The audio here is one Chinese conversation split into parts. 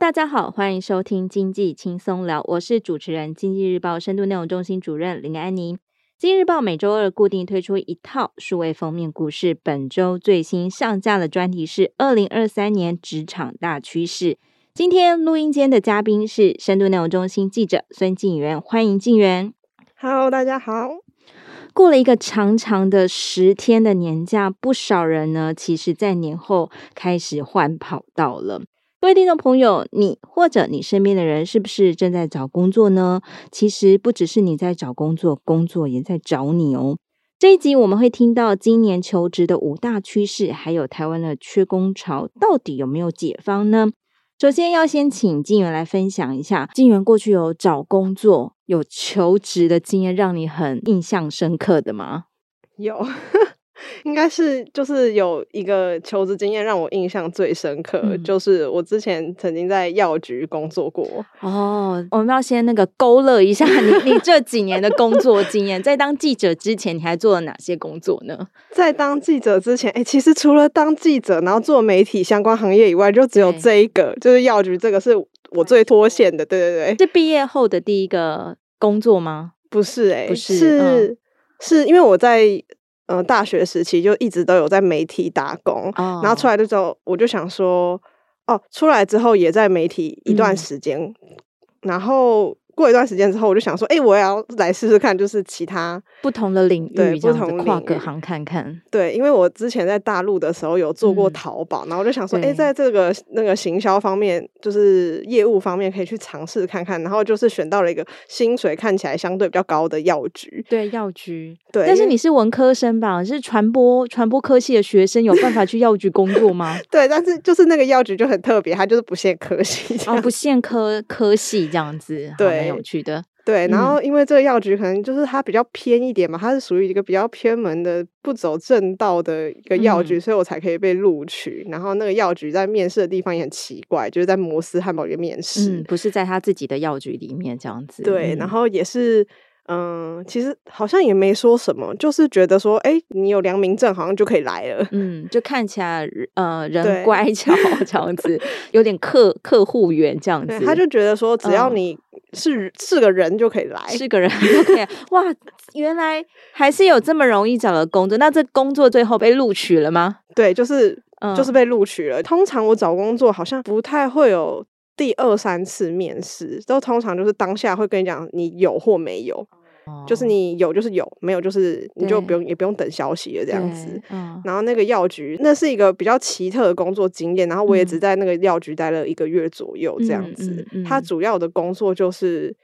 大家好，欢迎收听经济轻松聊，我是主持人经济日报深度内容中心主任林安妮。经济日报每周二固定推出一套数位封面故事，本周最新上架的专题是二零二三年职场大趋势。今天录音间的嘉宾是深度内容中心记者孙静源，欢迎静源。Hello，大家好。过了一个长长的十天的年假，不少人呢，其实在年后开始换跑道了。各位听众朋友，你或者你身边的人是不是正在找工作呢？其实不只是你在找工作，工作也在找你哦。这一集我们会听到今年求职的五大趋势，还有台湾的缺工潮到底有没有解方呢？首先要先请静源来分享一下，静源过去有找工作、有求职的经验，让你很印象深刻的吗？有。应该是就是有一个求职经验让我印象最深刻，嗯、就是我之前曾经在药局工作过。哦，我们要先那个勾勒一下你你这几年的工作经验。在当记者之前，你还做了哪些工作呢？在当记者之前，哎、欸，其实除了当记者，然后做媒体相关行业以外，就只有这一个，就是药局这个是我最脱线的。对对对，是毕业后的第一个工作吗？不是、欸，哎，不是，是、嗯、是因为我在。嗯，大学时期就一直都有在媒体打工，oh. 然后出来的时候我就想说，哦，出来之后也在媒体一段时间，嗯、然后。过一段时间之后，我就想说，哎、欸，我也要来试试看，就是其他不同的领域，对，不同跨各行看看。对，因为我之前在大陆的时候有做过淘宝，嗯、然后我就想说，哎、欸，在这个那个行销方面，就是业务方面可以去尝试看看。然后就是选到了一个薪水看起来相对比较高的药局。对，药局。对，但是你是文科生吧？是传播传播科系的学生，有办法去药局工作吗？对，但是就是那个药局就很特别，它就是不限科系，哦，不限科科系这样子，对。有趣的，对，然后因为这个药局可能就是它比较偏一点嘛，它是属于一个比较偏门的、不走正道的一个药局，嗯、所以我才可以被录取。然后那个药局在面试的地方也很奇怪，就是在摩斯汉堡里面面试，嗯，不是在他自己的药局里面这样子。对，然后也是。嗯，其实好像也没说什么，就是觉得说，哎、欸，你有良民证，好像就可以来了。嗯，就看起来，呃，人乖巧这样子，有点客客户缘这样子。他就觉得说，只要你是、嗯、是个人就可以来，是个人就可以。哇，原来还是有这么容易找的工作。那这工作最后被录取了吗？对，就是、嗯、就是被录取了。通常我找工作好像不太会有第二三次面试，都通常就是当下会跟你讲你有或没有。就是你有就是有，没有就是你就不用也不用等消息了这样子。嗯，然后那个药局那是一个比较奇特的工作经验，然后我也只在那个药局待了一个月左右这样子。嗯嗯嗯、他主要的工作就是，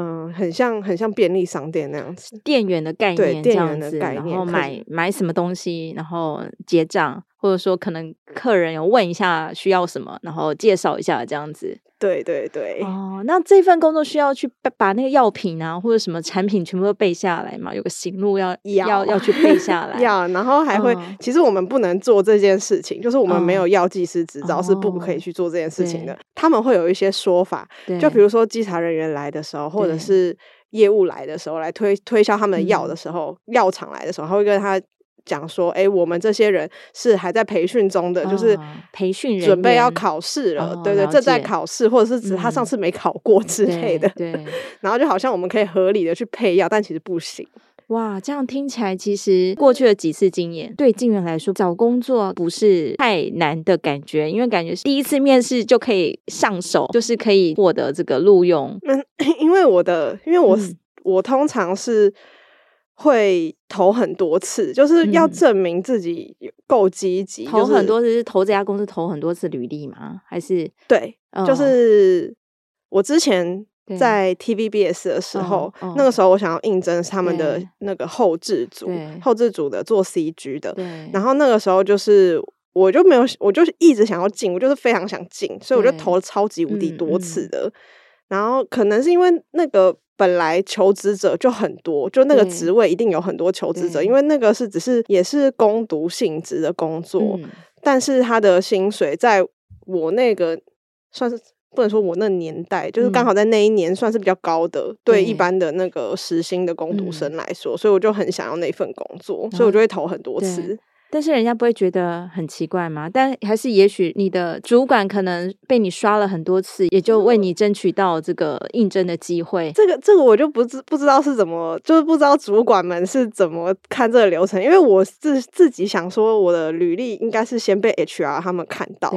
嗯、呃，很像很像便利商店那样子，店员的概念，店员的概念，然后买买什么东西，然后结账，或者说可能客人有问一下需要什么，然后介绍一下这样子。对对对哦，那这份工作需要去把那个药品啊，或者什么产品全部都背下来嘛？有个行路要要要，要去背下来。要，然后还会，嗯、其实我们不能做这件事情，就是我们没有药剂师执照，是不可以去做这件事情的。哦、他们会有一些说法，就比如说稽查人员来的时候，或者是业务来的时候，来推推销他们的药的时候，嗯、药厂来的时候，他会跟他。讲说，哎、欸，我们这些人是还在培训中的，哦、就是培训人准备要考试了，哦、对对，正在考试，或者是指他上次没考过之类的。嗯、对，对 然后就好像我们可以合理的去配药，但其实不行。哇，这样听起来，其实过去的几次经验，对静媛来说，找工作不是太难的感觉，因为感觉是第一次面试就可以上手，就是可以获得这个录用。嗯，因为我的，因为我、嗯、我通常是。会投很多次，就是要证明自己够积极。投很多次是投这家公司投很多次履历吗？还是对，哦、就是我之前在 TVBS 的时候，哦哦、那个时候我想要应征他们的那个后制组，后制组的做 CG 的。然后那个时候就是我就没有，我就是一直想要进，我就是非常想进，所以我就投了超级无敌多次的。嗯嗯、然后可能是因为那个。本来求职者就很多，就那个职位一定有很多求职者，因为那个是只是也是攻读性质的工作，嗯、但是他的薪水在我那个算是不能说我那年代，就是刚好在那一年算是比较高的，嗯、对一般的那个时薪的工读生来说，嗯、所以我就很想要那份工作，所以我就会投很多次。但是人家不会觉得很奇怪吗？但还是也许你的主管可能被你刷了很多次，也就为你争取到这个应征的机会。这个这个我就不知不知道是怎么，就是不知道主管们是怎么看这个流程，因为我自自己想说，我的履历应该是先被 HR 他们看到。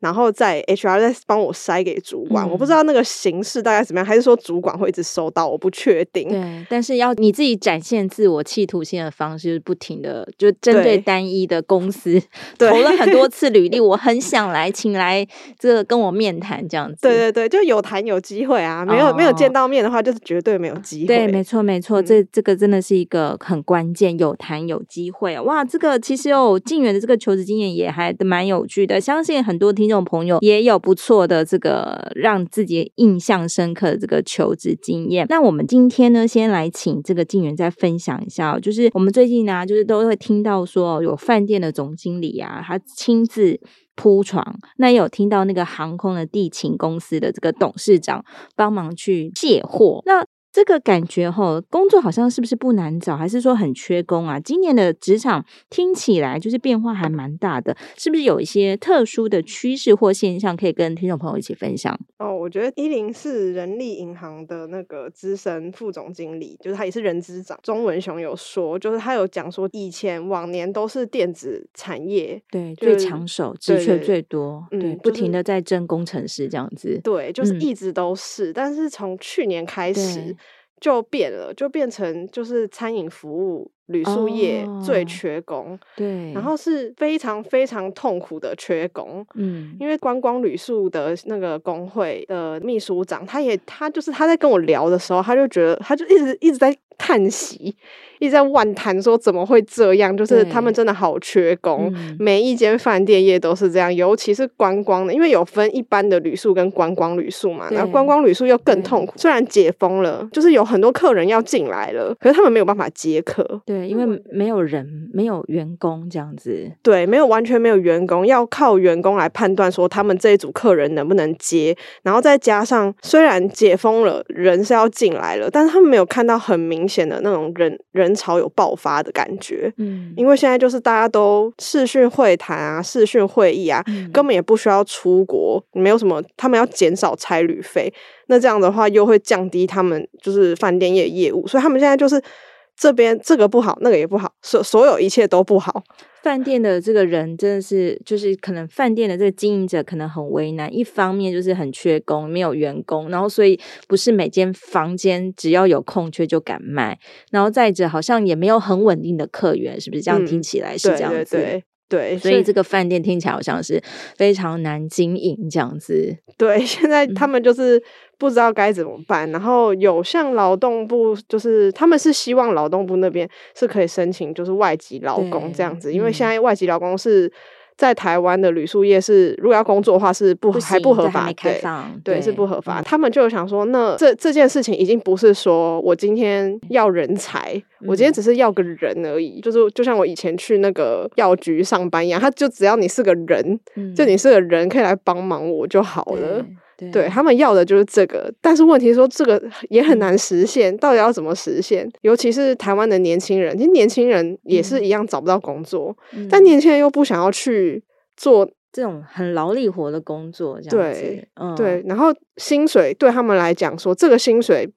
然后在 HR 再帮我筛给主管，嗯，我不知道那个形式大概怎么样，还是说主管会一直收到，我不确定。对，但是要你自己展现自我企图心的方式，就是不停的就针对单一的公司 投了很多次履历，我很想来，请来这个跟我面谈这样子。对对对，就有谈有机会啊，没有、哦、没有见到面的话，就是绝对没有机会。对，没错没错，嗯、这这个真的是一个很关键，有谈有机会。哇，这个其实哦进源的这个求职经验也还蛮有趣的，相信很多听众朋友也有不错的这个让自己印象深刻的这个求职经验。那我们今天呢，先来请这个进源再分享一下，就是我们最近呢、啊，就是都会听到说有饭店的总经理啊，他亲自铺床，那有听到那个航空的地勤公司的这个董事长帮忙去卸货。那这个感觉齁，工作好像是不是不难找，还是说很缺工啊？今年的职场听起来就是变化还蛮大的，是不是有一些特殊的趋势或现象可以跟听众朋友一起分享？哦，我觉得一零四人力银行的那个资深副总经理，就是他也是人资长钟文雄有说，就是他有讲说，以前往年都是电子产业对、就是、最抢手，职缺最多，对，对，不停的在争工程师这样子，对，就是一直都是，嗯、但是从去年开始。就变了，就变成就是餐饮服务、旅宿业最缺工，哦，对，然后是非常非常痛苦的缺工，嗯，因为观光旅宿的那个工会的秘书长，他也他就是他在跟我聊的时候，他就觉得他就一直一直在叹息。一直在万谈说怎么会这样？就是他们真的好缺工，嗯、每一间饭店业都是这样，尤其是观光的，因为有分一般的旅宿跟观光旅宿嘛。然后观光旅宿又更痛苦，虽然解封了，就是有很多客人要进来了，可是他们没有办法接客。对，因为没有人，没有员工这样子。对，没有完全没有员工，要靠员工来判断说他们这一组客人能不能接。然后再加上虽然解封了，人是要进来了，但是他们没有看到很明显的那种人人。人潮有爆发的感觉，嗯，因为现在就是大家都视讯会谈啊，视讯会议啊，嗯，根本也不需要出国，没有什么，他们要减少差旅费，那这样的话又会降低他们就是饭店业业务，所以他们现在就是这边这个不好，那个也不好，所所有一切都不好。饭店的这个人真的是，就是可能饭店的这个经营者可能很为难。一方面就是很缺工，没有员工，然后所以不是每间房间只要有空缺就敢卖。然后再者，好像也没有很稳定的客源，是不是这样？听起来是这样子。嗯，对对对。对，所以这个饭店听起来好像是非常难经营这样子。对，现在他们就是不知道该怎么办。嗯、然后有向劳动部，就是他们是希望劳动部那边是可以申请，就是外籍劳工这样子，因为现在外籍劳工是。在台湾的旅宿业是，如果要工作的话是不，不还不合法，对对，是不合法。嗯、他们就想说，那这这件事情已经不是说我今天要人才，嗯、我今天只是要个人而已，就是就像我以前去那个药局上班一样，他就只要你是个人，嗯、就你是个人可以来帮忙我就好了。对，对他们要的就是这个，但是问题是说这个也很难实现，到底要怎么实现？尤其是台湾的年轻人，其实年轻人也是一样找不到工作，嗯、但年轻人又不想要去做这种很劳力活的工作，这样子，对，嗯、对，然后薪水对他们来讲说，这个薪水。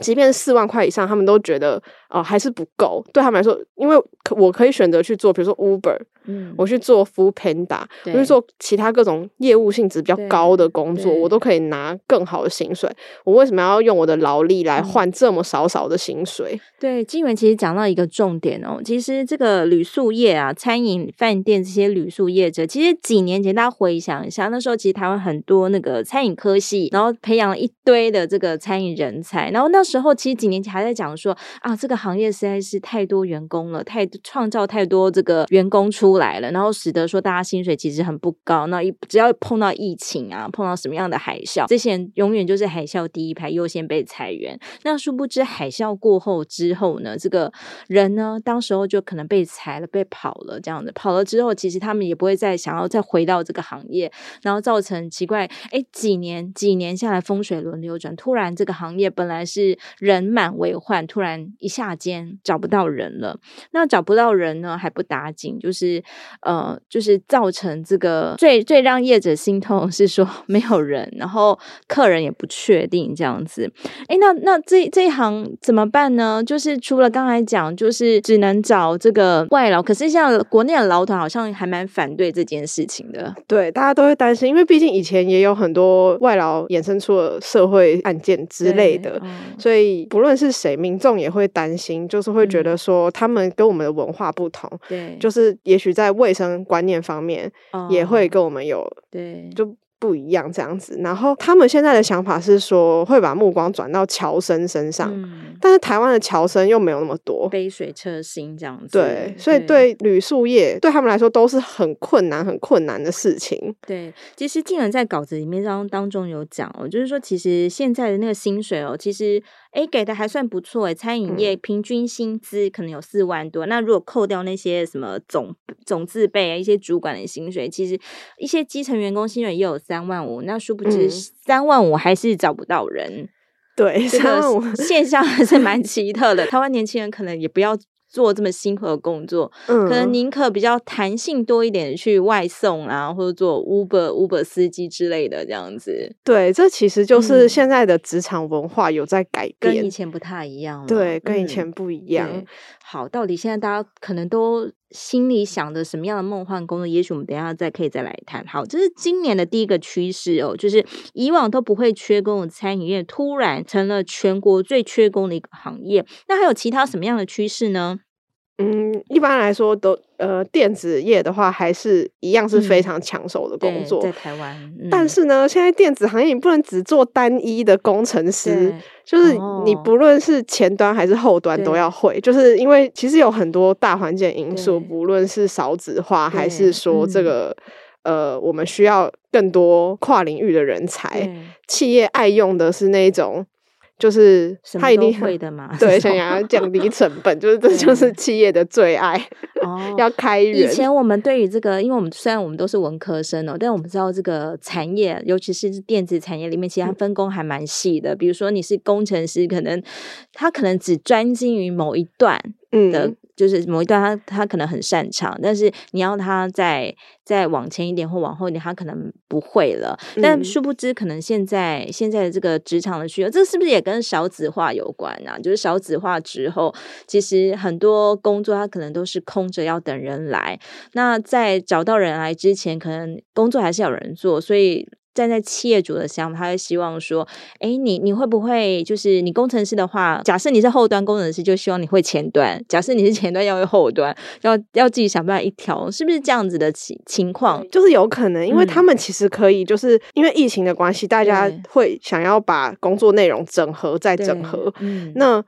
即便四万块以上，他们都觉得哦、呃、还是不够。对他们来说，因为我可以选择去做，比如说 Uber，嗯，我去做 Foodpanda，我去做其他各种业务性质比较高的工作，我都可以拿更好的薪水。我为什么要用我的劳力来换这么少少的薪水？嗯、对，金源其实讲到一个重点哦，其实这个旅宿业啊，餐饮、饭店这些旅宿业者，其实几年前大家回想一下，那时候其实台湾很多那个餐饮科系，然后培养了一堆的这个餐饮人才，然后那。时候其实几年前还在讲说啊，这个行业实在是太多员工了，太创造太多这个员工出来了，然后使得说大家薪水其实很不高。那一只要碰到疫情啊，碰到什么样的海啸，这些人永远就是海啸第一排优先被裁员。那殊不知海啸过后之后呢，这个人呢，当时候就可能被裁了，被跑了这样子。跑了之后，其实他们也不会再想要再回到这个行业，然后造成奇怪，哎，几年几年下来风水轮流转，突然这个行业本来是人满为患，突然一下大间找不到人了。那找不到人呢，还不打紧，就是呃，就是造成这个最最让业者心痛是说没有人，然后客人也不确定这样子。哎，那那这这一行怎么办呢？就是除了刚才讲，就是只能找这个外劳，可是像国内的劳团好像还蛮反对这件事情的。对，大家都会担心，因为毕竟以前也有很多外劳衍生出了社会案件之类的，嗯、所以不论是谁，民众也会担心，就是会觉得说他们跟我们的文化不同，对、嗯，就是也许在卫生观念方面也会跟我们有，对，就。不一样这样子，然后他们现在的想法是说会把目光转到侨生身上，嗯、但是台湾的侨生又没有那么多，杯水车薪这样子。对，所以对旅宿业对他们来说都是很困难、很困难的事情。对，其实竟然在稿子里面当当中有讲哦，就是说其实现在的那个薪水哦，其实。哎，给的还算不错哎，餐饮业平均薪资可能有四万多。嗯、那如果扣掉那些什么总总自备啊，一些主管的薪水，其实一些基层员工薪水也有三万五。那殊不知三万五还是找不到人。嗯、对，三万五现象还是蛮奇特的。台湾年轻人可能也不要。做这么辛苦的工作，嗯、可能宁可比较弹性多一点去外送啊，或者做 Uber Uber 司机之类的这样子。对，这其实就是现在的职场文化有在改变，跟以前不太一样了。对，跟以前不一样。嗯、好，到底现在大家可能都心里想的什么样的梦幻工作？也许我们等下再可以再来谈。好，这是今年的第一个趋势哦，就是以往都不会缺工的餐饮业，突然成了全国最缺工的一个行业。那还有其他什么样的趋势呢？嗯，一般来说都呃，电子业的话还是一样是非常抢手的工作，嗯、在台湾。嗯、但是呢，现在电子行业你不能只做单一的工程师，就是你不论是前端还是后端都要会，就是因为其实有很多大环境因素，不论是少子化还是说这个、嗯、呃，我们需要更多跨领域的人才，企业爱用的是那种。就是他一定会的嘛，对，想要降低成本，就是 这就是企业的最爱哦，要开源。以前我们对于这个，因为我们虽然我们都是文科生哦，但我们知道这个产业，尤其是电子产业里面，其实它分工还蛮细的。嗯、比如说你是工程师，可能他可能只专精于某一段的。嗯就是某一段他他可能很擅长，但是你要他再再往前一点或往后一点，他可能不会了。但殊不知，可能现在现在的这个职场的需要，这是不是也跟少子化有关啊？就是少子化之后，其实很多工作他可能都是空着要等人来。那在找到人来之前，可能工作还是要有人做，所以。站在企业主的想法，他会希望说：“哎，你你会不会就是你工程师的话，假设你是后端工程师，就希望你会前端；假设你是前端，要会后端，要要自己想办法一条，是不是这样子的情情况？就是有可能，因为他们其实可以，就是、嗯、因为疫情的关系，大家会想要把工作内容整合再整合。嗯，那。”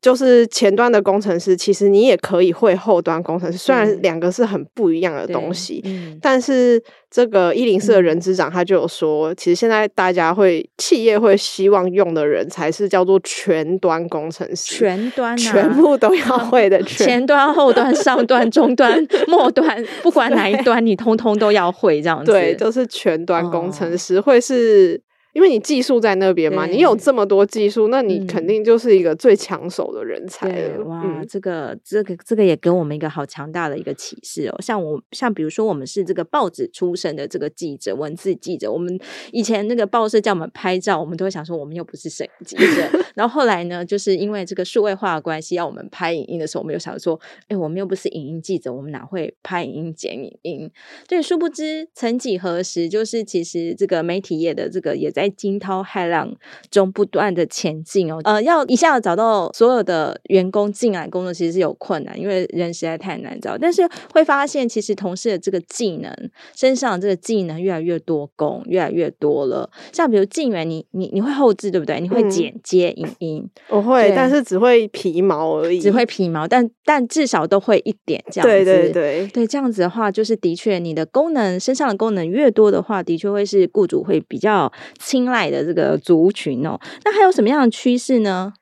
就是前端的工程师，其实你也可以会后端工程师，虽然两个是很不一样的东西，嗯、但是这个一零四的人资长他就有说，嗯、其实现在大家会企业会希望用的人才是叫做全端工程师，全端、啊、全部都要会的，前端、后端、上端、中端、末端，不管哪一端，你通通都要会这样子。对，就是全端工程师、哦、会是。因为你技术在那边嘛，你有这么多技术，那你肯定就是一个最抢手的人才了。哇，嗯、这个这个这个也给我们一个好强大的一个启示哦。像我像比如说我们是这个报纸出身的这个记者，文字记者，我们以前那个报社叫我们拍照，我们都会想说我们又不是摄影记者。然后后来呢，就是因为这个数位化的关系，要我们拍影音的时候，我们又想说，哎，我们又不是影音记者，我们哪会拍影音剪影音？对，殊不知曾几何时，就是其实这个媒体业的这个也在。在惊涛骇浪中不断的前进哦，呃，要一下子找到所有的员工进来工作，其实是有困难，因为人实在太难找。但是会发现，其实同事的这个技能，身上的这个技能越来越多工，越来越多了。像比如静源，你你你会后置对不对？你会剪接影音？我会，但是只会皮毛而已，只会皮毛，但但至少都会一点这样子。对对对对，这样子的话，就是的确你的功能身上的功能越多的话，的确会是雇主会比较。青睐的这个族群哦，那还有什么样的趋势呢？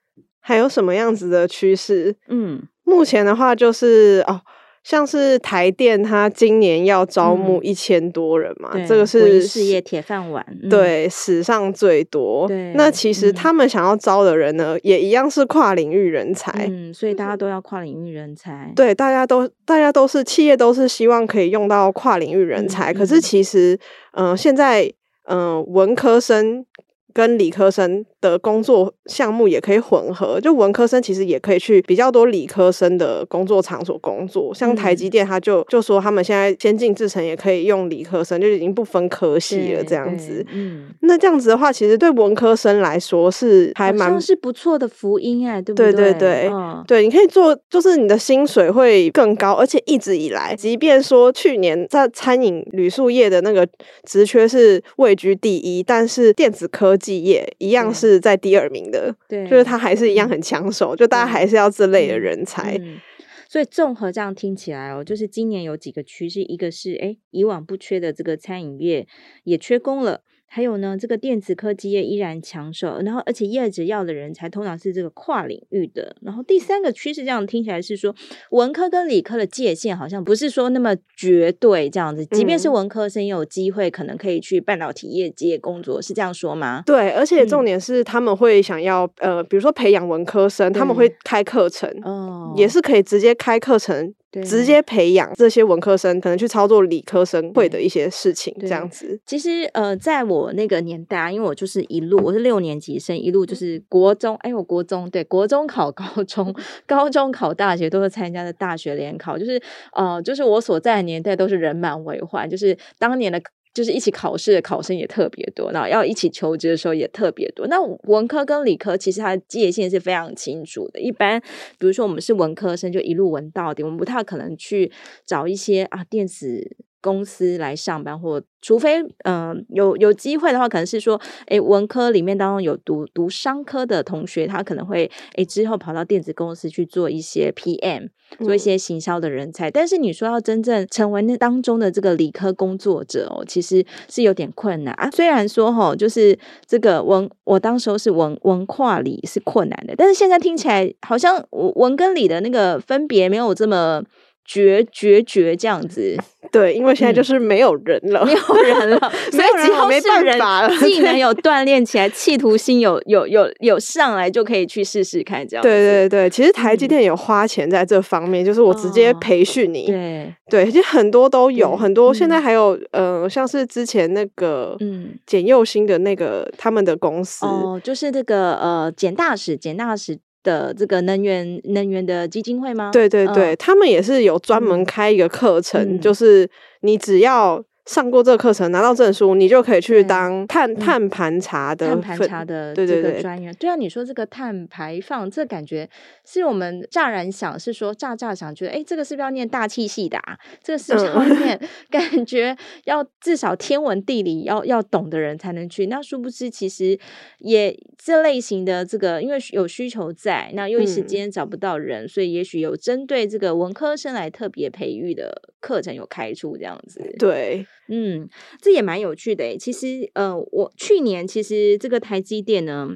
还有什么样子的趋势？嗯，目前的话就是哦，像是台电，它今年要招募一千多人嘛，嗯、这个是事业铁饭碗，对、嗯，史上最多。那其实他们想要招的人呢，嗯、也一样是跨领域人才。嗯，所以大家都要跨领域人才。对，大家都大家都是企业都是希望可以用到跨领域人才，嗯、可是其实，嗯、呃，现在，嗯、文科生。跟理科生的工作项目也可以混合，就文科生其实也可以去比较多理科生的工作场所工作。像台积电，他就就说他们现在先进制程也可以用理科生，就已经不分科系了这样子。嗯，那这样子的话，其实对文科生来说是还蛮是不错的福音哎，对不对？对对对，哦、对，你可以做，就是你的薪水会更高，而且一直以来，即便说去年在餐饮旅宿业的那个职缺是位居第一，但是电子科技。业一样是在第二名的，对，就是他还是一样很抢手，就大家还是要这类的人才。嗯嗯、所以综合这样听起来哦，就是今年有几个趋势，一个是哎，以往不缺的这个餐饮业也缺工了。还有呢，这个电子科技业依然抢手，然后而且业者要的人才通常是这个跨领域的。然后第三个趋势，这样听起来是说，文科跟理科的界限好像不是说那么绝对这样子。即便是文科生也有机会，可能可以去半导体业界工作，是这样说吗？对，而且重点是他们会想要、嗯、呃，比如说培养文科生，他们会开课程，哦，也是可以直接开课程。直接培养这些文科生，可能去操作理科生会的一些事情，这样子。其实，呃，在我那个年代，啊因为我就是一路，我是六年级生，一路就是国中，哎，我国中对，国中考高中，高中考大学，都是参加的大学联考，就是，呃，就是我所在的年代都是人满为患，就是当年的。就是一起考试的考生也特别多，然后要一起求职的时候也特别多。那文科跟理科其实它的界限是非常清楚的。一般比如说我们是文科生，就一路文到底，我们不太可能去找一些啊电子公司来上班，或除非嗯、呃、有有机会的话，可能是说，诶文科里面当中有读读商科的同学，他可能会诶之后跑到电子公司去做一些 PM，做一些行销的人才。嗯、但是你说要真正成为那当中的这个理科工作者哦，其实是有点困难啊。虽然说哈、哦，就是这个文，我当时候是文文跨理是困难的，但是现在听起来好像文跟理的那个分别没有这么。绝绝绝这样子，对，因为现在就是没有人了，嗯、没有人了，所以只要是人技能 有锻炼起来，企图心有有有有上来，就可以去试试看这样。对对对，其实台积电有花钱在这方面，嗯、就是我直接培训你。哦、对对，其实很多都有，很多现在还有呃，像是之前那个嗯，简佑新的那个他们的公司哦，就是这个呃，简大使，简大使。的这个能源能源的基金会吗？对对对，嗯、他们也是有专门开一个课程，嗯、就是你只要。上过这个课程，拿到证书，你就可以去当碳碳盘查的碳盘查的这个专员。对啊，你说这个碳排放，这感觉是我们乍然想是说乍乍想觉得，哎，这个是不是要念大气系的啊？这个是不是要念？嗯、感觉要至少天文地理要要懂的人才能去。那殊不知，其实也这类型的这个，因为有需求在，那又一时间找不到人，嗯、所以也许有针对这个文科生来特别培育的课程有开出这样子。对。嗯，这也蛮有趣的诶。其实，呃，我去年其实这个台积电呢，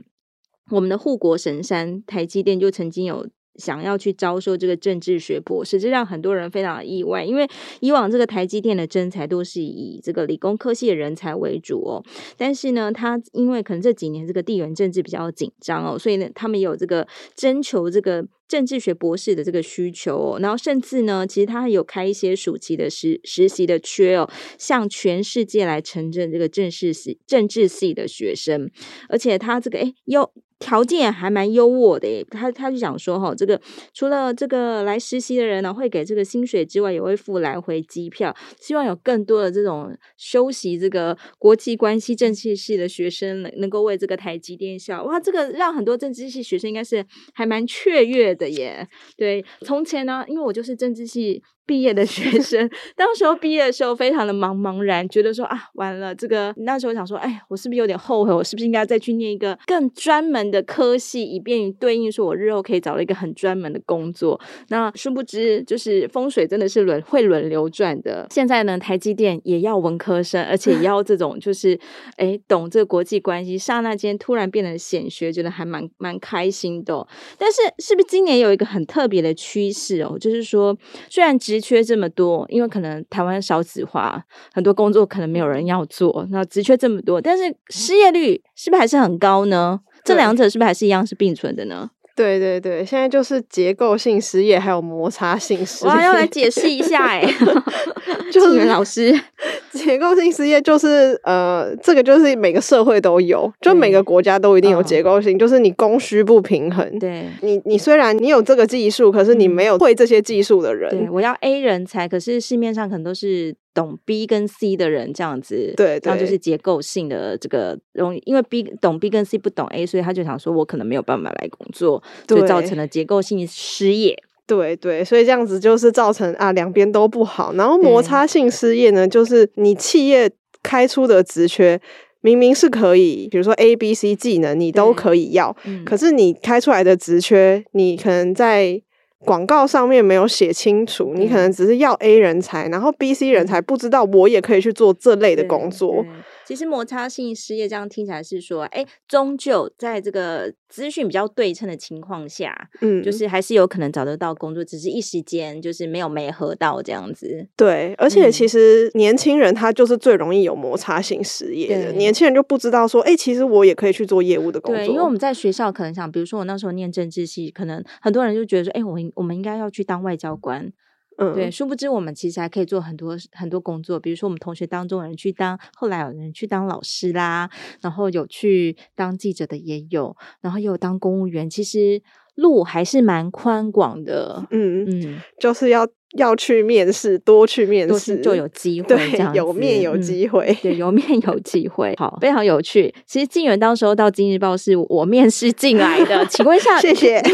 我们的护国神山台积电就曾经有想要去招收这个政治学博士，这让很多人非常的意外，因为以往这个台积电的征才都是以这个理工科系的人才为主哦。但是呢，他因为可能这几年这个地缘政治比较紧张哦，所以呢，他们有这个征求这个。政治学博士的这个需求哦，然后甚至呢，其实他还有开一些暑期的实实习的缺哦，向全世界来承认这个政治系政治系的学生，而且他这个诶又。条件还蛮优渥的诶，他他就想说哈，这个除了这个来实习的人呢，会给这个薪水之外，也会付来回机票，希望有更多的这种修习这个国际关系政治系的学生能能够为这个台积电效。哇，这个让很多政治系学生应该是还蛮雀跃的的耶。对，从前呢，因为我就是政治系。毕业的学生，当时候毕业的时候非常的茫茫然，觉得说啊，完了，这个那时候想说，哎，我是不是有点后悔？我是不是应该再去念一个更专门的科系，以便于对应说我日后可以找到一个很专门的工作？那殊不知，就是风水真的是轮会轮流转的。现在呢，台积电也要文科生，而且也要这种就是哎懂这个国际关系，刹那间突然变得显学，觉得还蛮蛮开心的。但是，是不是今年有一个很特别的趋势哦？就是说，虽然只职缺这么多，因为可能台湾少子化，很多工作可能没有人要做，那职缺这么多，但是失业率是不是还是很高呢？这两者是不是还是一样是并存的呢？对对对，现在就是结构性失业，还有摩擦性失业。我要来解释一下哎，就是老师，结构性失业就是呃，这个就是每个社会都有，就每个国家都一定有结构性，就是你供需不平衡。对，你你虽然你有这个技术，可是你没有会这些技术的人。对，我要 A 人才，可是市面上可能都是。懂 B 跟 C 的人这样子，对，对，这样就是结构性的这个容易，因为 B 懂 B 跟 C 不懂 A，所以他就想说，我可能没有办法来工作，对，所以造成了结构性失业。对对，所以这样子就是造成啊两边都不好。然后摩擦性失业呢，就是你企业开出的职缺明明是可以，比如说 A、B、C 技能你都可以要，嗯，可是你开出来的职缺，你可能在。广告上面没有写清楚，你可能只是要 A 人才，然后 B、C 人才不知道我也可以去做这类的工作。其实摩擦性失业这样听起来是说，哎，终究在这个资讯比较对称的情况下，嗯，就是还是有可能找得到工作，只是一时间就是没有没合到这样子。对，而且其实年轻人他就是最容易有摩擦性失业的，年轻人就不知道说，哎，其实我也可以去做业务的工作。对，因为我们在学校可能想，比如说我那时候念政治系，可能很多人就觉得说，哎，我我们应该要去当外交官。嗯，对，殊不知我们其实还可以做很多很多工作，比如说我们同学当中有人去当，后来有人去当老师啦，然后有去当记者的也有，然后也有当公务员，其实路还是蛮宽广的。嗯嗯，就是要要去面试，多去面试就有机会，对，有面有机会，嗯，对，有面有机会，好，非常有趣。其实静媛当时候到《今日报》是我面试进来的，请问一下，谢谢。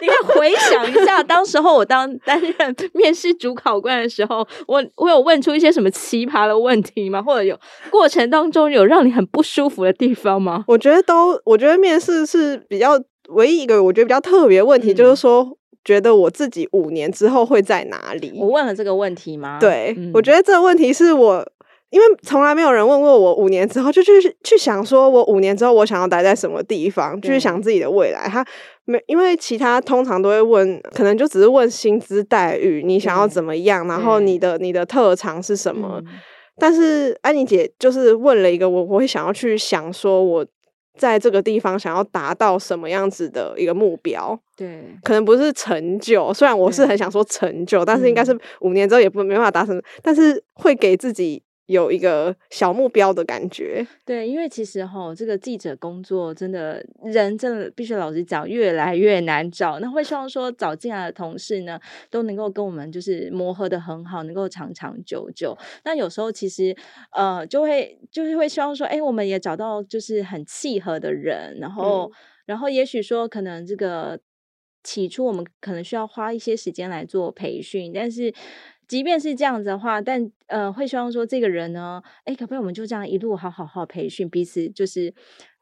你可以回想一下，当时候我当担任 面试主考官的时候，我我有问出一些什么奇葩的问题吗？或者有过程当中有让你很不舒服的地方吗？我觉得都，我觉得面试是比较唯一一个我觉得比较特别的问题，嗯、就是说，觉得我自己五年之后会在哪里？我问了这个问题吗？对，嗯、我觉得这个问题是我。因为从来没有人问过我五年之后，就去去想说，我五年之后我想要待在什么地方，去想自己的未来。他没，因为其他通常都会问，可能就只是问薪资待遇，你想要怎么样，然后你的你的特长是什么。但是安妮姐就是问了一个我，我会想要去想说，我在这个地方想要达到什么样子的一个目标。对，可能不是成就，虽然我是很想说成就，但是应该是五年之后也不没办法达成，但是会给自己。有一个小目标的感觉，对，因为其实哈，这个记者工作真的人真的必须老实讲，越来越难找。那会希望说找进来的同事呢，都能够跟我们就是磨合的很好，能够长长久久。那有时候其实呃，就会就是会希望说，哎，我们也找到就是很契合的人，然后、嗯、然后也许说可能这个起初我们可能需要花一些时间来做培训，但是。即便是这样子的话，但呃，会希望说这个人呢，哎，可不可以我们就这样一路好好好培训彼此，就是，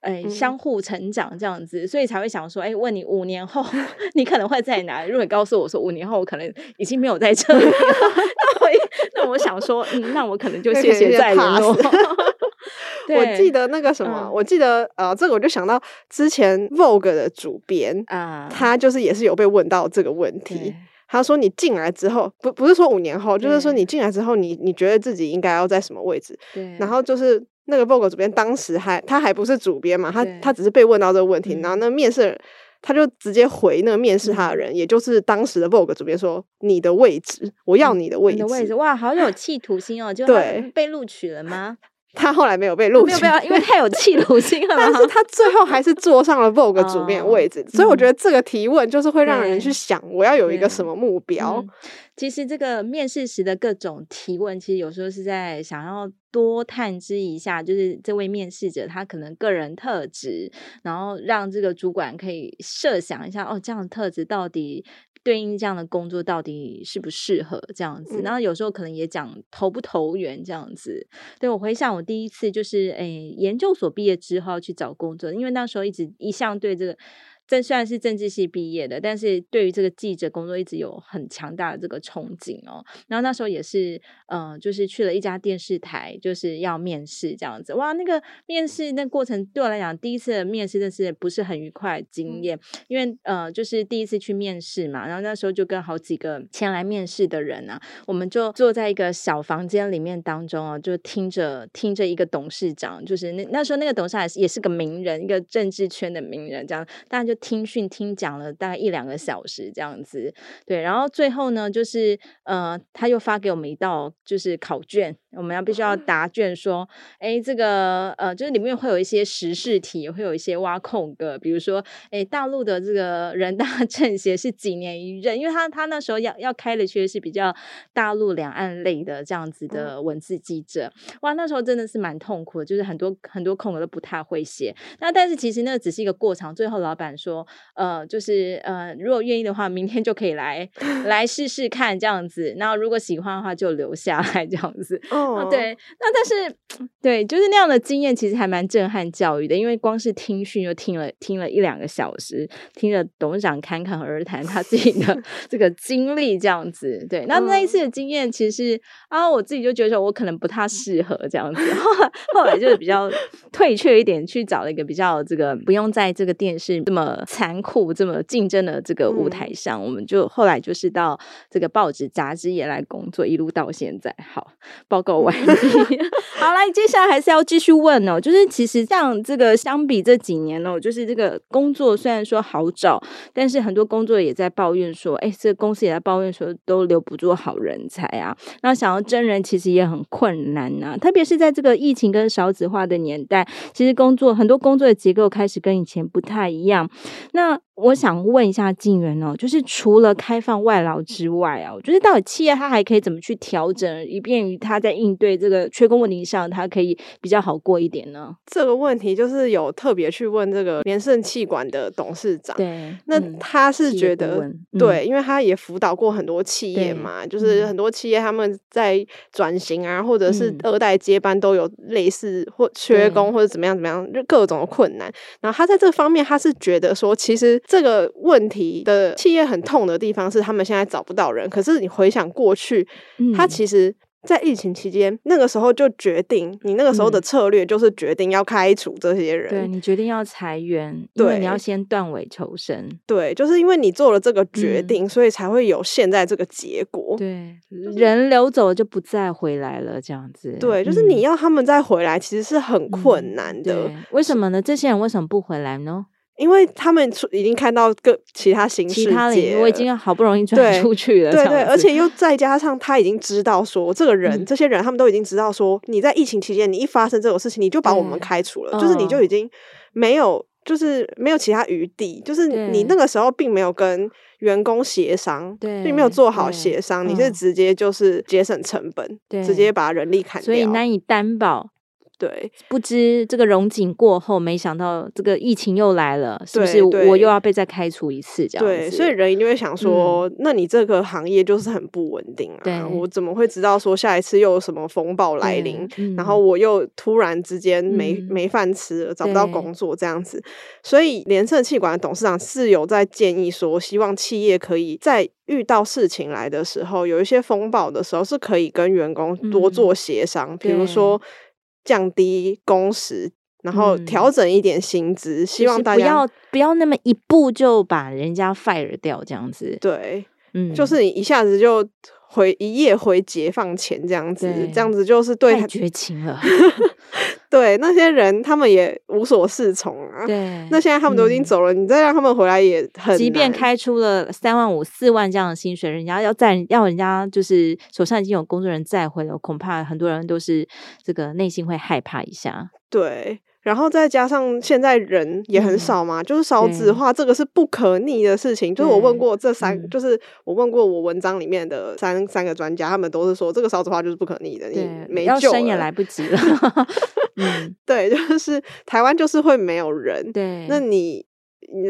哎，相互成长这样子，嗯、所以才会想说，哎，问你五年后 你可能会在哪？如果你告诉我说五年后我可能已经没有在这里了，那我那我想说，嗯，那我可能就谢谢再联络。我记得那个什么，嗯、我记得呃，这个我就想到之前 Vogue 的主编啊，他就是也是有被问到这个问题。他说：“你进来之后，不不是说五年后，就是说你进来之后，你你觉得自己应该要在什么位置？对。然后就是那个 Vogue 主编当时还他还不是主编嘛，他他只是被问到这个问题，然后那面试人他就直接回那个面试他的人，也就是当时的 Vogue 主编说：你的位置，我要你的位置。你的位置，哇，好有企图心哦！就 对，被录取了吗？”他后来没有被录取，没有被，因为太有企图 心了。但是他最后还是坐上了 Vogue 主编位置，哦、所以我觉得这个提问就是会让人去想，我要有一个什么目标。嗯、其实这个面试时的各种提问，其实有时候是在想要多探知一下，就是这位面试者他可能个人特质，然后让这个主管可以设想一下，哦，这样的特质到底。对应这样的工作到底适不适合这样子？然后有时候可能也讲投不投缘这样子。对，我回想我第一次就是诶研究所毕业之后去找工作，因为那时候一直一向对这个这虽然是政治系毕业的，但是对于这个记者工作一直有很强大的这个憧憬哦。然后那时候也是，嗯、呃，就是去了一家电视台，就是要面试这样子。哇，那个面试那过程对我来讲，第一次的面试真是不是很愉快的经验，因为呃，就是第一次去面试嘛。然后那时候就跟好几个前来面试的人啊，我们就坐在一个小房间里面当中啊，就听着听着一个董事长，就是那那时候那个董事长也是也是个名人，一个政治圈的名人，这样大家就。听训听讲了大概一两个小时这样子，对，然后最后呢，就是呃，他又发给我们一道就是考卷，我们要必须要答卷，说，哎，这个呃，就是里面会有一些时事题，会有一些挖空格，比如说，哎，大陆的这个人大 政协是几年一任？因为他他那时候要要开的其实是比较大陆两岸类的这样子的文字记者，哇，那时候真的是蛮痛苦的，就是很多很多空格都不太会写。那但是其实那个只是一个过场，最后老板说。说呃，就是呃，如果愿意的话，明天就可以来来试试看这样子。然后如果喜欢的话，就留下来这样子。哦、oh. 啊，对，那但是对，就是那样的经验，其实还蛮震撼教育的。因为光是听训就听了听了一两个小时，听了董事长侃侃而谈他自己的 这个经历这样子。对，那那一次的经验，其实是啊，我自己就觉得说我可能不太适合这样子。后来后来就是比较退却一点，去找了一个比较这个不用在这个电视这么。残酷这么竞争的这个舞台上，嗯、我们就后来就是到这个报纸杂志业来工作，一路到现在。好，报告完毕。好，来，接下来还是要继续问哦。就是其实像这个相比这几年哦，就是这个工作虽然说好找，但是很多工作也在抱怨说，哎，这个公司也在抱怨说都留不住好人才啊。那想要真人其实也很困难呐、特别是在这个疫情跟少子化的年代，其实工作很多工作的结构开始跟以前不太一样。那我想问一下静原哦，就是除了开放外劳之外啊，我觉得到底企业它还可以怎么去调整，以便于它在应对这个缺工问题上，他可以比较好过一点呢？这个问题就是有特别去问这个联盛气管的董事长，对，那他是觉得、嗯、对，因为他也辅导过很多企业嘛，就是很多企业他们在转型啊，或者是二代接班都有类似或缺工或者怎么样怎么样，就各种的困难。然后他在这方面，他是觉得说，其实。这个问题的企业很痛的地方是，他们现在找不到人。可是你回想过去，嗯、他其实。在疫情期间，那个时候就决定，你那个时候的策略就是决定要开除这些人。嗯、对，你决定要裁员，对，你要先断尾求生。对，就是因为你做了这个决定，嗯、所以才会有现在这个结果。对，人流走了就不再回来了，这样子。对，就是你要他们再回来，其实是很困难的。嗯、为什么呢？这些人为什么不回来呢？因为他们出已经看到各其他形式，其他我已经好不容易转出去了，对对，而且又再加上他已经知道说，这个人、嗯、这些人他们都已经知道说，你在疫情期间你一发生这种事情，你就把我们开除了，就是你就已经没有就是没有其他余地，就是你那个时候并没有跟员工协商，对，并没有做好协商，你是直接就是节省成本，对，直接把人力砍掉，所以难以担保。对，不知这个荣景过后，没想到这个疫情又来了，是不是我又要被再开除一次？这样子，对，所以人一定会想说，嗯，那你这个行业就是很不稳定啊。对，我怎么会知道说下一次又有什么风暴来临，嗯，然后我又突然之间没，嗯，没饭吃了，找不到工作这样子？所以联盛气管的董事长是有在建议说，希望企业可以在遇到事情来的时候，有一些风暴的时候，是可以跟员工多做协商，比如说。降低工时，然后调整一点薪资，嗯、希望大家、不要不要那么一步就把人家 fire 掉这样子。对，嗯，就是你一下子就回一夜回解放前这样子，这样子就是对太绝情了。对那些人，他们也无所适从啊。对，那现在他们都已经走了，嗯、你再让他们回来也很。即便开出了三万五、四万这样的薪水，人家要再要人家就是手上已经有工作人再回了，恐怕很多人都是这个内心会害怕一下。对。然后再加上现在人也很少嘛，嗯、就是少子化，这个是不可逆的事情。就是我问过这三，就是我问过我文章里面的三三个专家，他们都是说这个少子化就是不可逆的，你没救生也来不及了。嗯，对，就是台湾就是会没有人。对，那你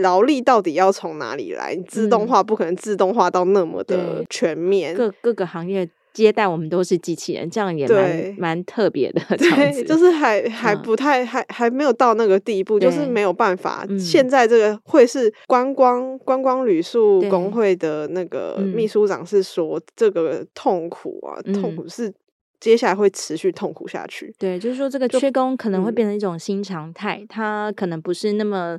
劳力到底要从哪里来？自动化不可能自动化到那么的全面，各各个行业。接待我们都是机器人，这样也蛮蛮特别的。对，就是还还不太、嗯、还还没有到那个地步，就是没有办法。现在这个会是观光观光旅宿工会的那个秘书长是说，这个痛苦啊，痛苦是接下来会持续痛苦下去。对，就是说这个缺工可能会变成一种新常态，它可能不是那么。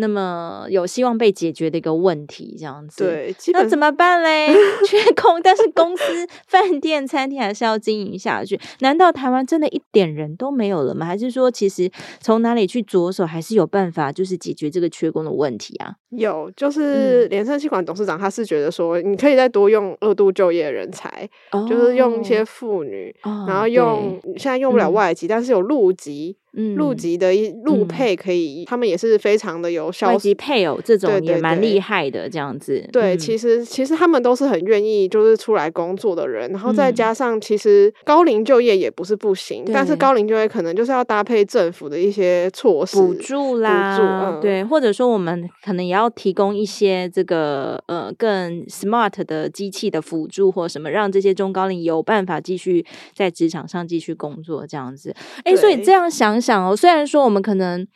那么有希望被解决的一个问题，这样子，对，那怎么办嘞？缺 工，但是公司、饭店、餐厅还是要经营下去。难道台湾真的一点人都没有了吗？还是说，其实从哪里去着手，还是有办法，就是解决这个缺工的问题啊？有，就是联圣企管董事长他是觉得说，你可以再多用二度就业人才，哦、就是用一些妇女，哦、然后用现在用不了外籍，嗯、但是有陆籍。陆籍的陆配可以，他们也是非常的有效。外籍配偶这种也蛮厉害的，这样子。对，其实其实他们都是很愿意就是出来工作的人，然后再加上其实高龄就业也不是不行，但是高龄就业可能就是要搭配政府的一些措施补助啦，对，或者说我们可能也要提供一些这个呃更 smart 的机器的辅助或什么，让这些中高龄有办法继续在职场上继续工作这样子。哎，所以这样想。想哦，虽然说我们可能，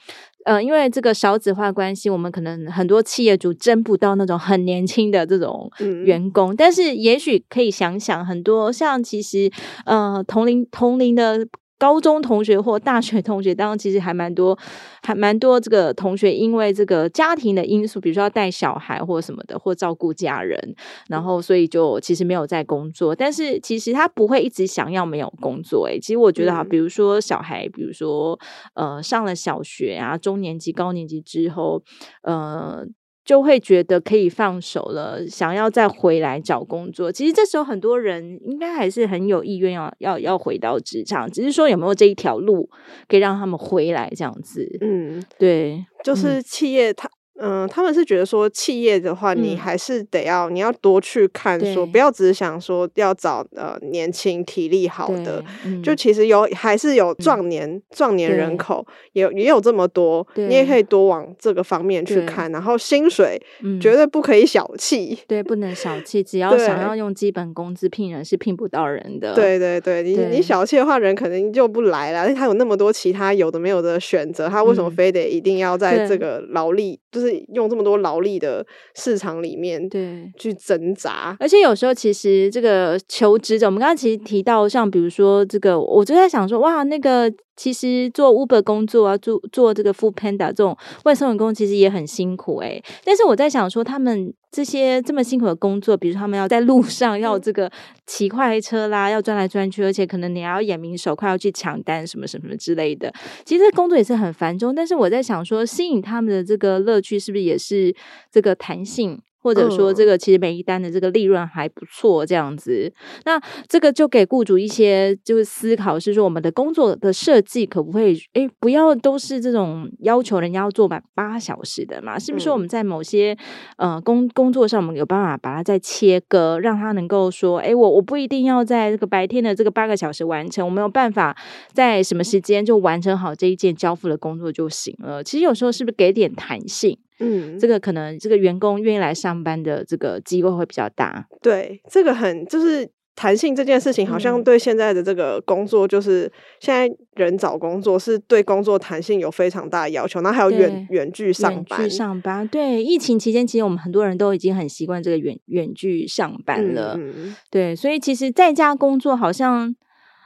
呃，因为这个少子化关系，我们可能很多企业主争不到那种很年轻的这种员工，嗯、但是也许可以想想，很多像其实，呃，同龄同龄的。高中同学或大学同学当中，其实还蛮多，还蛮多这个同学，因为这个家庭的因素，比如说要带小孩或什么的，或照顾家人，然后所以就其实没有在工作。但是其实他不会一直想要没有工作。诶，其实我觉得哈，比如说小孩，比如说呃上了小学啊，中年级、高年级之后，呃。就会觉得可以放手了，想要再回来找工作。其实这时候很多人应该还是很有意愿要要要回到职场，只是说有没有这一条路可以让他们回来这样子。嗯，对，就是企业它。嗯，他们是觉得说，企业的话，你还是得要，嗯、你要多去看说，说不要只是想说要找呃年轻体力好的，嗯、就其实有还是有壮年壮、嗯、年人口，也也有这么多，你也可以多往这个方面去看。然后薪水绝对不可以小气，对，不能小气，只。要想要用基本工资聘人是聘不到人的。对对对，你你小气的话，人肯定就不来了。他有那么多其他有的没有的选择，他为什么非得一定要在这个劳力？就是用这么多劳力的市场里面，对，去挣扎。而且有时候其实这个求职者，我们刚刚其实提到，像比如说这个，我就在想说，哇，那个其实做 Uber 工作啊，做做这个 Food Panda 这种外送员工，其实也很辛苦诶、欸。但是我在想说，他们。这些这么辛苦的工作，比如他们要在路上要这个骑快车啦，要转来转去，而且可能你还要眼明手快，要去抢单什么什么之类的。其实工作也是很繁重，但是我在想说，吸引他们的这个乐趣是不是也是这个弹性？或者说，这个其实每一单的这个利润还不错，这样子，那这个就给雇主一些就是思考，是说我们的工作的设计可不可以，哎，不要都是这种要求人家要做满八小时的嘛？是不是我们在某些呃工工作上，我们有办法把它再切割，让他能够说，哎，我我不一定要在这个白天的这个八个小时完成，我没有办法在什么时间就完成好这一件交付的工作就行了。其实有时候是不是给点弹性？嗯，这个可能这个员工愿意来上班的这个机会会比较大。对，这个很就是弹性这件事情，好像对现在的这个工作，就是现在人找工作是对工作弹性有非常大的要求，然后还有远远距上班。远距上班，对，疫情期间，其实我们很多人都已经很习惯这个远远距上班了。嗯，对，所以其实在家工作好像。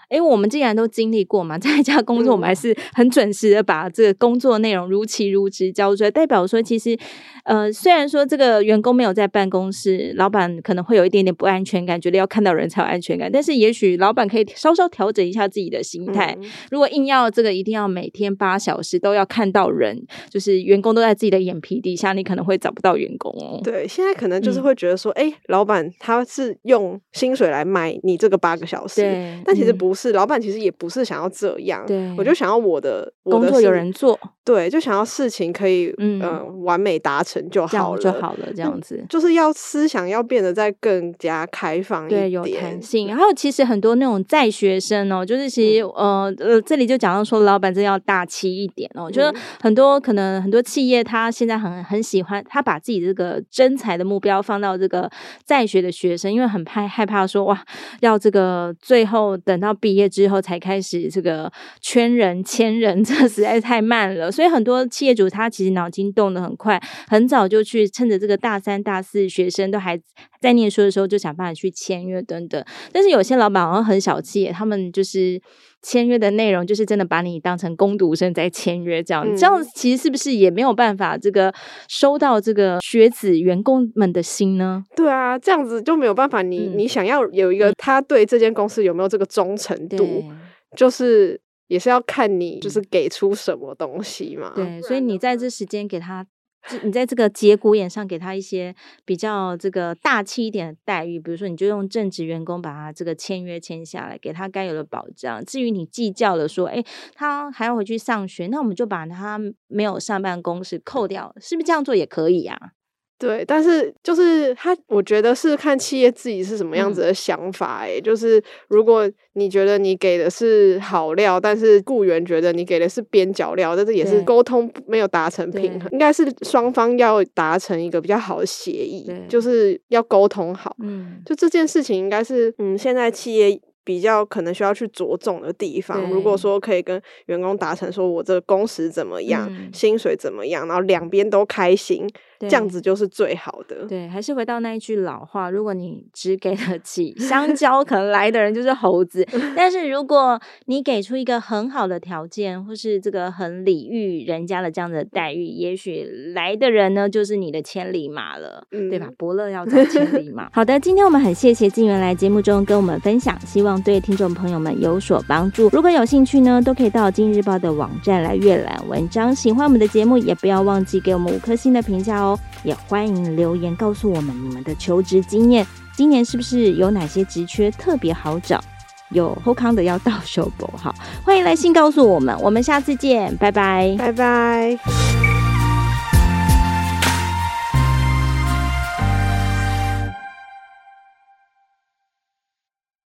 哎，我们既然都经历过嘛，在家工作，我们还是很准时的把这个工作内容如期如职交出来，代表说，其实，呃，虽然说这个员工没有在办公室，老板可能会有一点点不安全感，觉得要看到人才有安全感，但是也许老板可以稍稍调整一下自己的心态。嗯、如果硬要这个一定要每天八小时都要看到人，就是员工都在自己的眼皮底下，你可能会找不到员工哦。对，现在可能就是会觉得说，哎、嗯，老板他是用薪水来买你这个八个小时，但其实不。是，老板其实也不是想要这样。对，我就想要我的，工作有人做，对，就想要事情可以嗯、呃、完美达成就好了，就好了，这样子、嗯。就是要思想要变得再更加开放一点，对，有弹性。然后其实很多那种在学生哦，就是其实、嗯、呃呃，这里就讲到说，老板真的要大气一点哦，就是很多可能很多企业他现在很很喜欢，他把自己这个真才的目标放到这个在学的学生，因为很怕害怕说哇，要这个最后等到毕业之后才开始这个圈人签人，这实在是太慢了。所以很多企业主他其实脑筋动得很快，很早就去趁着这个大三、大四学生都还在念书的时候，就想办法去签约等等。但是有些老板好像很小气，他们就是。签约的内容就是真的把你当成工读生在签约，这样、嗯、这样其实是不是也没有办法这个收到这个学子员工们的心呢？对啊，这样子就没有办法你。你、嗯、你想要有一个他对这间公司有没有这个忠诚度，就是也是要看你就是给出什么东西嘛。对，所以你在这时间给他。你在这个节骨眼上给他一些比较这个大气一点的待遇，比如说你就用正职员工把他这个签约签下来，给他该有的保障。至于你计较了说，哎，他还要回去上学，那我们就把他没有上班工时扣掉，是不是这样做也可以呀？对，但是就是他，我觉得是看企业自己是什么样子的想法。哎、嗯，就是如果你觉得你给的是好料，但是雇员觉得你给的是边角料，但是也是沟通没有达成平衡，应该是双方要达成一个比较好的协议，就是要沟通好。嗯，就这件事情应该是，嗯，现在企业比较可能需要去着重的地方。如果说可以跟员工达成，说我这个工时怎么样，嗯、薪水怎么样，然后两边都开心。这样子就是最好的。对，还是回到那一句老话：如果你只给得起香蕉，可能来的人就是猴子；但是如果你给出一个很好的条件，或是这个很礼遇人家的这样的待遇，也许来的人呢就是你的千里马了，嗯、对吧？伯乐要找千里马。好的，今天我们很谢谢静媛来节目中跟我们分享，希望对听众朋友们有所帮助。如果有兴趣呢，都可以到《今日报》的网站来阅览文章。喜欢我们的节目，也不要忘记给我们五颗星的评价也欢迎留言告诉我们你们的求职经验，今年是不是有哪些职缺特别好找？有后康的要到手不？好，欢迎来信告诉我们，我们下次见，拜拜，拜拜。